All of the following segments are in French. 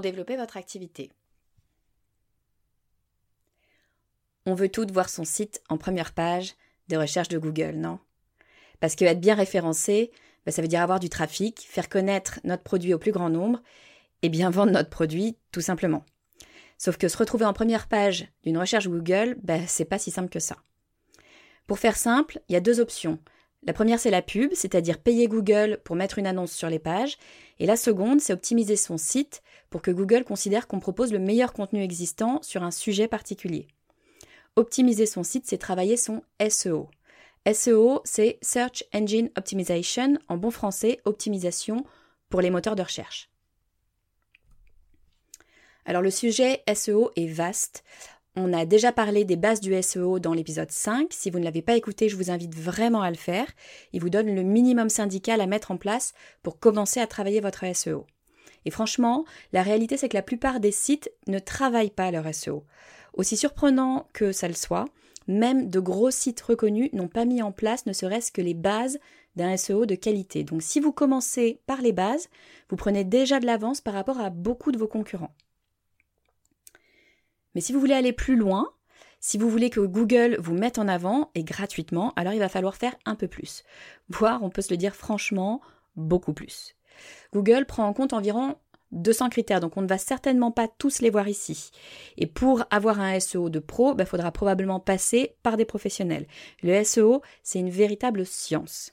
développer votre activité. On veut toutes voir son site en première page des recherches de Google, non? Parce que être bien référencé, bah, ça veut dire avoir du trafic, faire connaître notre produit au plus grand nombre et bien vendre notre produit tout simplement. Sauf que se retrouver en première page d'une recherche Google, bah, c'est pas si simple que ça. Pour faire simple, il y a deux options. La première, c'est la pub, c'est-à-dire payer Google pour mettre une annonce sur les pages. Et la seconde, c'est optimiser son site pour que Google considère qu'on propose le meilleur contenu existant sur un sujet particulier. Optimiser son site, c'est travailler son SEO. SEO, c'est Search Engine Optimization, en bon français, optimisation pour les moteurs de recherche. Alors le sujet SEO est vaste. On a déjà parlé des bases du SEO dans l'épisode 5. Si vous ne l'avez pas écouté, je vous invite vraiment à le faire. Il vous donne le minimum syndical à mettre en place pour commencer à travailler votre SEO. Et franchement, la réalité c'est que la plupart des sites ne travaillent pas leur SEO. Aussi surprenant que ça le soit, même de gros sites reconnus n'ont pas mis en place ne serait-ce que les bases d'un SEO de qualité. Donc si vous commencez par les bases, vous prenez déjà de l'avance par rapport à beaucoup de vos concurrents. Mais si vous voulez aller plus loin, si vous voulez que Google vous mette en avant et gratuitement, alors il va falloir faire un peu plus. Voire, on peut se le dire franchement, beaucoup plus. Google prend en compte environ 200 critères, donc on ne va certainement pas tous les voir ici. Et pour avoir un SEO de pro, il bah, faudra probablement passer par des professionnels. Le SEO, c'est une véritable science.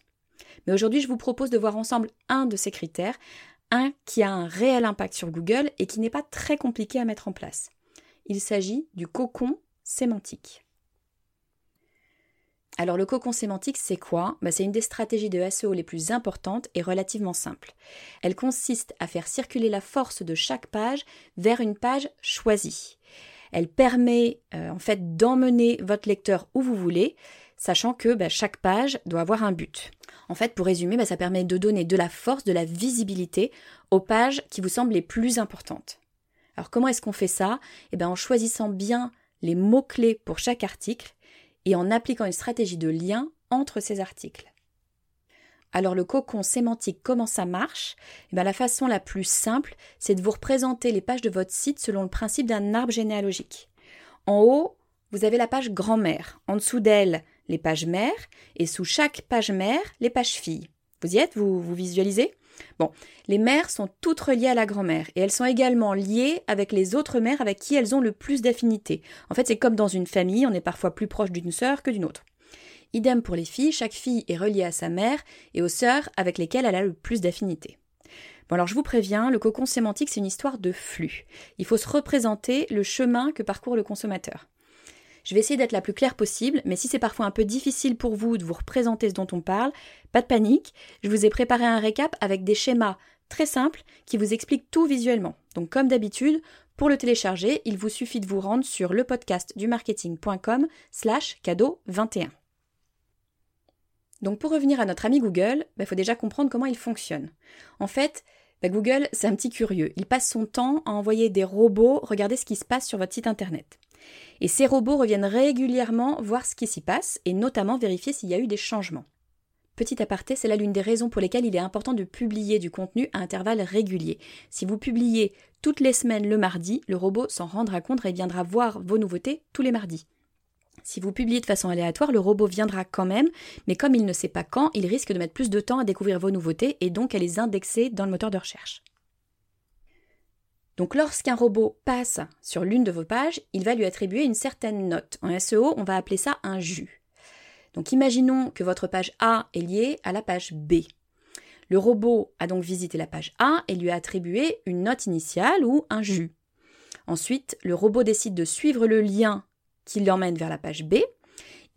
Mais aujourd'hui, je vous propose de voir ensemble un de ces critères, un qui a un réel impact sur Google et qui n'est pas très compliqué à mettre en place. Il s'agit du cocon sémantique. Alors le cocon sémantique, c'est quoi? Bah, C'est une des stratégies de SEO les plus importantes et relativement simple. Elle consiste à faire circuler la force de chaque page vers une page choisie. Elle permet euh, en fait d'emmener votre lecteur où vous voulez, sachant que bah, chaque page doit avoir un but. En fait, pour résumer, bah, ça permet de donner de la force, de la visibilité aux pages qui vous semblent les plus importantes. Alors comment est-ce qu'on fait ça? Eh bien en choisissant bien les mots-clés pour chaque article et en appliquant une stratégie de lien entre ces articles. Alors le cocon sémantique, comment ça marche? Eh bien, La façon la plus simple, c'est de vous représenter les pages de votre site selon le principe d'un arbre généalogique. En haut, vous avez la page grand-mère, en dessous d'elle, les pages mères, et sous chaque page mère, les pages filles. Vous y êtes? Vous, vous visualisez? Bon, les mères sont toutes reliées à la grand-mère et elles sont également liées avec les autres mères avec qui elles ont le plus d'affinité. En fait, c'est comme dans une famille, on est parfois plus proche d'une sœur que d'une autre. Idem pour les filles, chaque fille est reliée à sa mère et aux sœurs avec lesquelles elle a le plus d'affinité. Bon alors je vous préviens, le cocon sémantique c'est une histoire de flux. Il faut se représenter le chemin que parcourt le consommateur. Je vais essayer d'être la plus claire possible, mais si c'est parfois un peu difficile pour vous de vous représenter ce dont on parle, pas de panique, je vous ai préparé un récap avec des schémas très simples qui vous expliquent tout visuellement. Donc comme d'habitude, pour le télécharger, il vous suffit de vous rendre sur le podcast du marketing.com slash cadeau 21. Donc pour revenir à notre ami Google, il bah, faut déjà comprendre comment il fonctionne. En fait, bah, Google, c'est un petit curieux. Il passe son temps à envoyer des robots regarder ce qui se passe sur votre site internet. Et ces robots reviennent régulièrement voir ce qui s'y passe et notamment vérifier s'il y a eu des changements. Petit aparté, c'est là l'une des raisons pour lesquelles il est important de publier du contenu à intervalles réguliers. Si vous publiez toutes les semaines le mardi, le robot s'en rendra compte et viendra voir vos nouveautés tous les mardis. Si vous publiez de façon aléatoire, le robot viendra quand même, mais comme il ne sait pas quand, il risque de mettre plus de temps à découvrir vos nouveautés et donc à les indexer dans le moteur de recherche. Donc lorsqu'un robot passe sur l'une de vos pages, il va lui attribuer une certaine note. En SEO, on va appeler ça un jus. Donc imaginons que votre page A est liée à la page B. Le robot a donc visité la page A et lui a attribué une note initiale ou un jus. Ensuite, le robot décide de suivre le lien qui l'emmène vers la page B.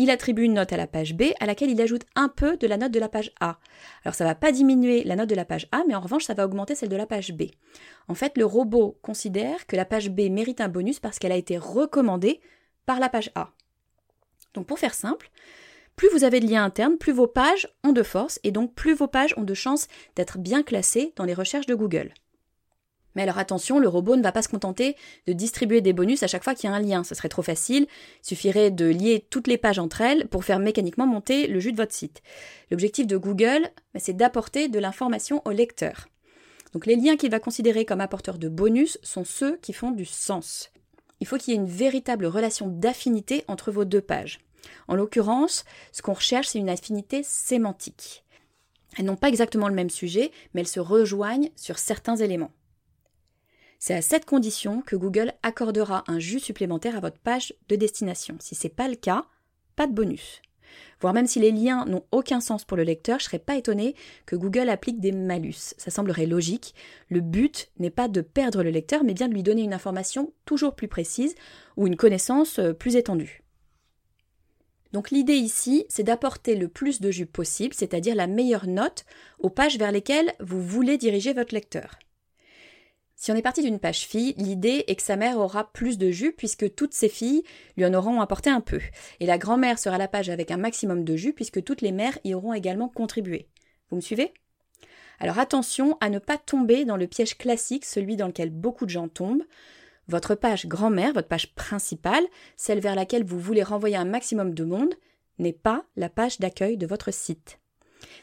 Il attribue une note à la page B à laquelle il ajoute un peu de la note de la page A. Alors ça ne va pas diminuer la note de la page A, mais en revanche ça va augmenter celle de la page B. En fait, le robot considère que la page B mérite un bonus parce qu'elle a été recommandée par la page A. Donc pour faire simple, plus vous avez de liens internes, plus vos pages ont de force et donc plus vos pages ont de chances d'être bien classées dans les recherches de Google. Mais alors attention, le robot ne va pas se contenter de distribuer des bonus à chaque fois qu'il y a un lien, ce serait trop facile, il suffirait de lier toutes les pages entre elles pour faire mécaniquement monter le jus de votre site. L'objectif de Google, bah, c'est d'apporter de l'information au lecteur. Donc les liens qu'il va considérer comme apporteurs de bonus sont ceux qui font du sens. Il faut qu'il y ait une véritable relation d'affinité entre vos deux pages. En l'occurrence, ce qu'on recherche, c'est une affinité sémantique. Elles n'ont pas exactement le même sujet, mais elles se rejoignent sur certains éléments. C'est à cette condition que Google accordera un jus supplémentaire à votre page de destination. Si ce n'est pas le cas, pas de bonus. Voire même si les liens n'ont aucun sens pour le lecteur, je ne serais pas étonné que Google applique des malus. Ça semblerait logique. Le but n'est pas de perdre le lecteur, mais bien de lui donner une information toujours plus précise ou une connaissance euh, plus étendue. Donc l'idée ici, c'est d'apporter le plus de jus possible, c'est-à-dire la meilleure note aux pages vers lesquelles vous voulez diriger votre lecteur. Si on est parti d'une page fille, l'idée est que sa mère aura plus de jus puisque toutes ses filles lui en auront apporté un peu. Et la grand-mère sera la page avec un maximum de jus puisque toutes les mères y auront également contribué. Vous me suivez? Alors attention à ne pas tomber dans le piège classique, celui dans lequel beaucoup de gens tombent, votre page grand-mère, votre page principale, celle vers laquelle vous voulez renvoyer un maximum de monde, n'est pas la page d'accueil de votre site.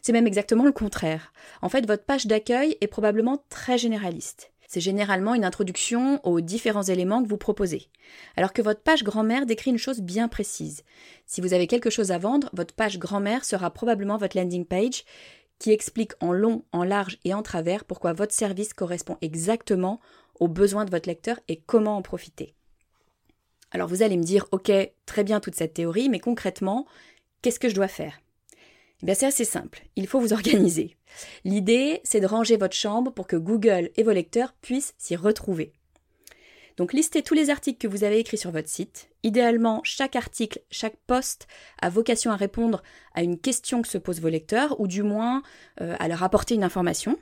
C'est même exactement le contraire. En fait, votre page d'accueil est probablement très généraliste. C'est généralement une introduction aux différents éléments que vous proposez. Alors que votre page grand-mère décrit une chose bien précise. Si vous avez quelque chose à vendre, votre page grand-mère sera probablement votre landing page qui explique en long, en large et en travers pourquoi votre service correspond exactement aux besoins de votre lecteur et comment en profiter. Alors vous allez me dire, ok, très bien toute cette théorie, mais concrètement, qu'est-ce que je dois faire? Bien, c'est assez simple. Il faut vous organiser. L'idée, c'est de ranger votre chambre pour que Google et vos lecteurs puissent s'y retrouver. Donc, listez tous les articles que vous avez écrits sur votre site. Idéalement, chaque article, chaque post a vocation à répondre à une question que se posent vos lecteurs, ou du moins euh, à leur apporter une information.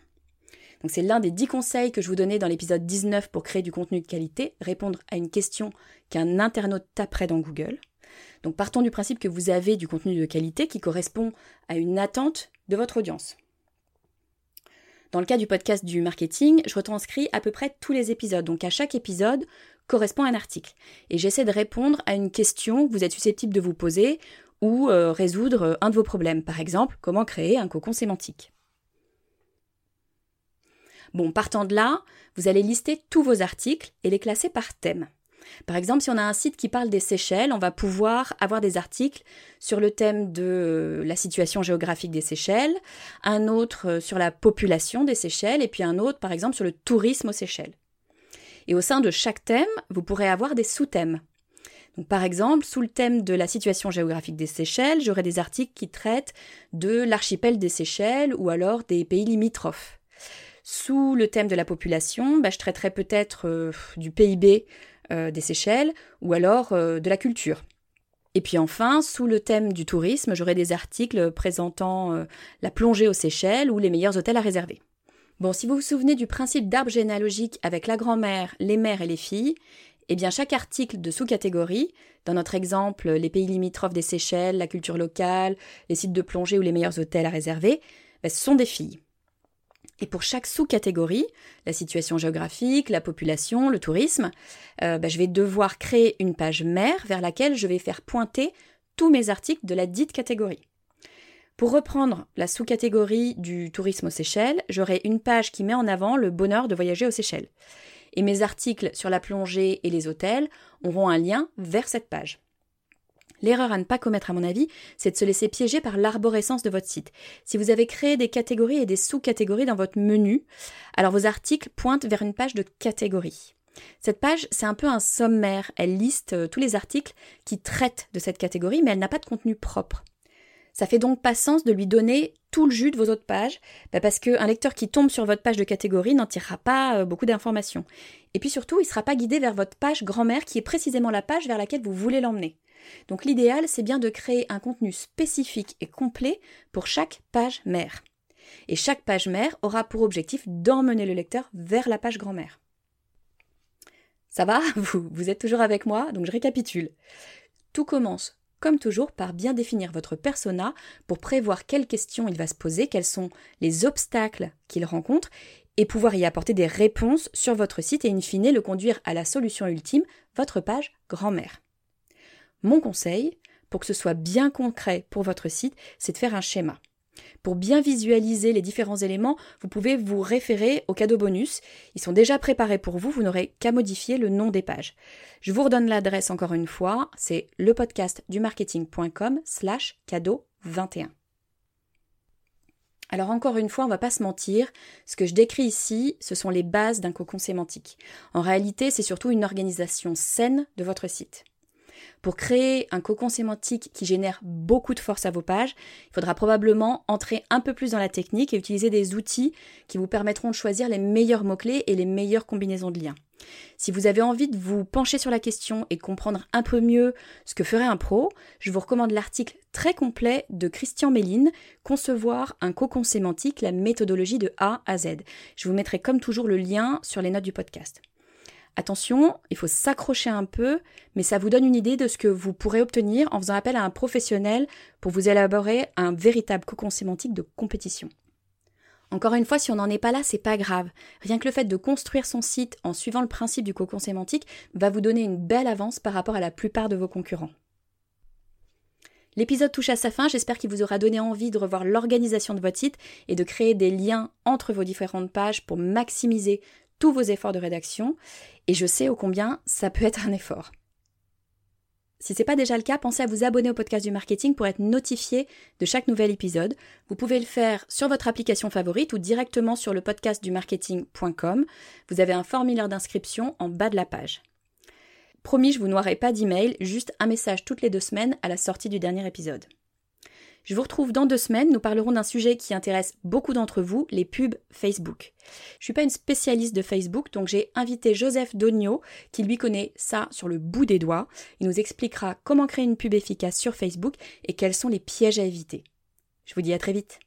C'est l'un des dix conseils que je vous donnais dans l'épisode 19 pour créer du contenu de qualité, répondre à une question qu'un internaute taperait dans Google. Donc partons du principe que vous avez du contenu de qualité qui correspond à une attente de votre audience. Dans le cas du podcast du marketing, je retranscris à peu près tous les épisodes. Donc à chaque épisode correspond un article. Et j'essaie de répondre à une question que vous êtes susceptible de vous poser ou euh, résoudre un de vos problèmes. Par exemple, comment créer un cocon sémantique? Bon, partant de là, vous allez lister tous vos articles et les classer par thème. Par exemple, si on a un site qui parle des Seychelles, on va pouvoir avoir des articles sur le thème de la situation géographique des Seychelles, un autre euh, sur la population des Seychelles, et puis un autre, par exemple, sur le tourisme aux Seychelles. Et au sein de chaque thème, vous pourrez avoir des sous-thèmes. Par exemple, sous le thème de la situation géographique des Seychelles, j'aurai des articles qui traitent de l'archipel des Seychelles ou alors des pays limitrophes. Sous le thème de la population, bah, je traiterai peut-être euh, du PIB euh, des Seychelles ou alors euh, de la culture. Et puis enfin, sous le thème du tourisme, j'aurai des articles présentant la plongée aux Seychelles ou les meilleurs hôtels à réserver. Bon, si vous vous souvenez du principe d'arbre généalogique avec la grand-mère, les mères et les filles, eh bien chaque article de sous-catégorie, dans notre exemple les pays limitrophes des Seychelles, la culture locale, les sites de plongée ou les meilleurs hôtels à réserver, bah, ce sont des filles. Et pour chaque sous-catégorie, la situation géographique, la population, le tourisme, euh, bah, je vais devoir créer une page mère vers laquelle je vais faire pointer tous mes articles de la dite catégorie. Pour reprendre la sous-catégorie du tourisme aux Seychelles, j'aurai une page qui met en avant le bonheur de voyager aux Seychelles. Et mes articles sur la plongée et les hôtels auront un lien vers cette page. L'erreur à ne pas commettre, à mon avis, c'est de se laisser piéger par l'arborescence de votre site. Si vous avez créé des catégories et des sous-catégories dans votre menu, alors vos articles pointent vers une page de catégorie. Cette page, c'est un peu un sommaire. Elle liste euh, tous les articles qui traitent de cette catégorie, mais elle n'a pas de contenu propre. Ça fait donc pas sens de lui donner tout le jus de vos autres pages, bah, parce qu'un lecteur qui tombe sur votre page de catégorie n'en tirera pas euh, beaucoup d'informations. Et puis surtout, il ne sera pas guidé vers votre page grand-mère, qui est précisément la page vers laquelle vous voulez l'emmener. Donc l'idéal, c'est bien de créer un contenu spécifique et complet pour chaque page mère. Et chaque page mère aura pour objectif d'emmener le lecteur vers la page grand-mère. Ça va? Vous, vous êtes toujours avec moi? Donc je récapitule. Tout commence, comme toujours, par bien définir votre persona pour prévoir quelles questions il va se poser, quels sont les obstacles qu'il rencontre, et pouvoir y apporter des réponses sur votre site et in fine le conduire à la solution ultime, votre page grand-mère. Mon conseil, pour que ce soit bien concret pour votre site, c'est de faire un schéma. Pour bien visualiser les différents éléments, vous pouvez vous référer aux cadeaux bonus. Ils sont déjà préparés pour vous, vous n'aurez qu'à modifier le nom des pages. Je vous redonne l'adresse encore une fois, c'est lepodcastdumarketing.com slash cadeau 21. Alors encore une fois, on va pas se mentir, ce que je décris ici, ce sont les bases d'un cocon sémantique. En réalité, c'est surtout une organisation saine de votre site. Pour créer un cocon sémantique qui génère beaucoup de force à vos pages, il faudra probablement entrer un peu plus dans la technique et utiliser des outils qui vous permettront de choisir les meilleurs mots-clés et les meilleures combinaisons de liens. Si vous avez envie de vous pencher sur la question et de comprendre un peu mieux ce que ferait un pro, je vous recommande l'article très complet de Christian Méline, Concevoir un cocon sémantique, la méthodologie de A à Z. Je vous mettrai comme toujours le lien sur les notes du podcast. Attention, il faut s'accrocher un peu, mais ça vous donne une idée de ce que vous pourrez obtenir en faisant appel à un professionnel pour vous élaborer un véritable cocon sémantique de compétition. Encore une fois, si on n'en est pas là, c'est pas grave. Rien que le fait de construire son site en suivant le principe du cocon sémantique va vous donner une belle avance par rapport à la plupart de vos concurrents. L'épisode touche à sa fin, j'espère qu'il vous aura donné envie de revoir l'organisation de votre site et de créer des liens entre vos différentes pages pour maximiser tous vos efforts de rédaction et je sais ô combien ça peut être un effort. Si ce n'est pas déjà le cas, pensez à vous abonner au podcast du marketing pour être notifié de chaque nouvel épisode. Vous pouvez le faire sur votre application favorite ou directement sur le podcast du marketing.com. Vous avez un formulaire d'inscription en bas de la page. Promis, je vous noierai pas d'email, juste un message toutes les deux semaines à la sortie du dernier épisode. Je vous retrouve dans deux semaines. Nous parlerons d'un sujet qui intéresse beaucoup d'entre vous, les pubs Facebook. Je suis pas une spécialiste de Facebook, donc j'ai invité Joseph Dogno, qui lui connaît ça sur le bout des doigts. Il nous expliquera comment créer une pub efficace sur Facebook et quels sont les pièges à éviter. Je vous dis à très vite.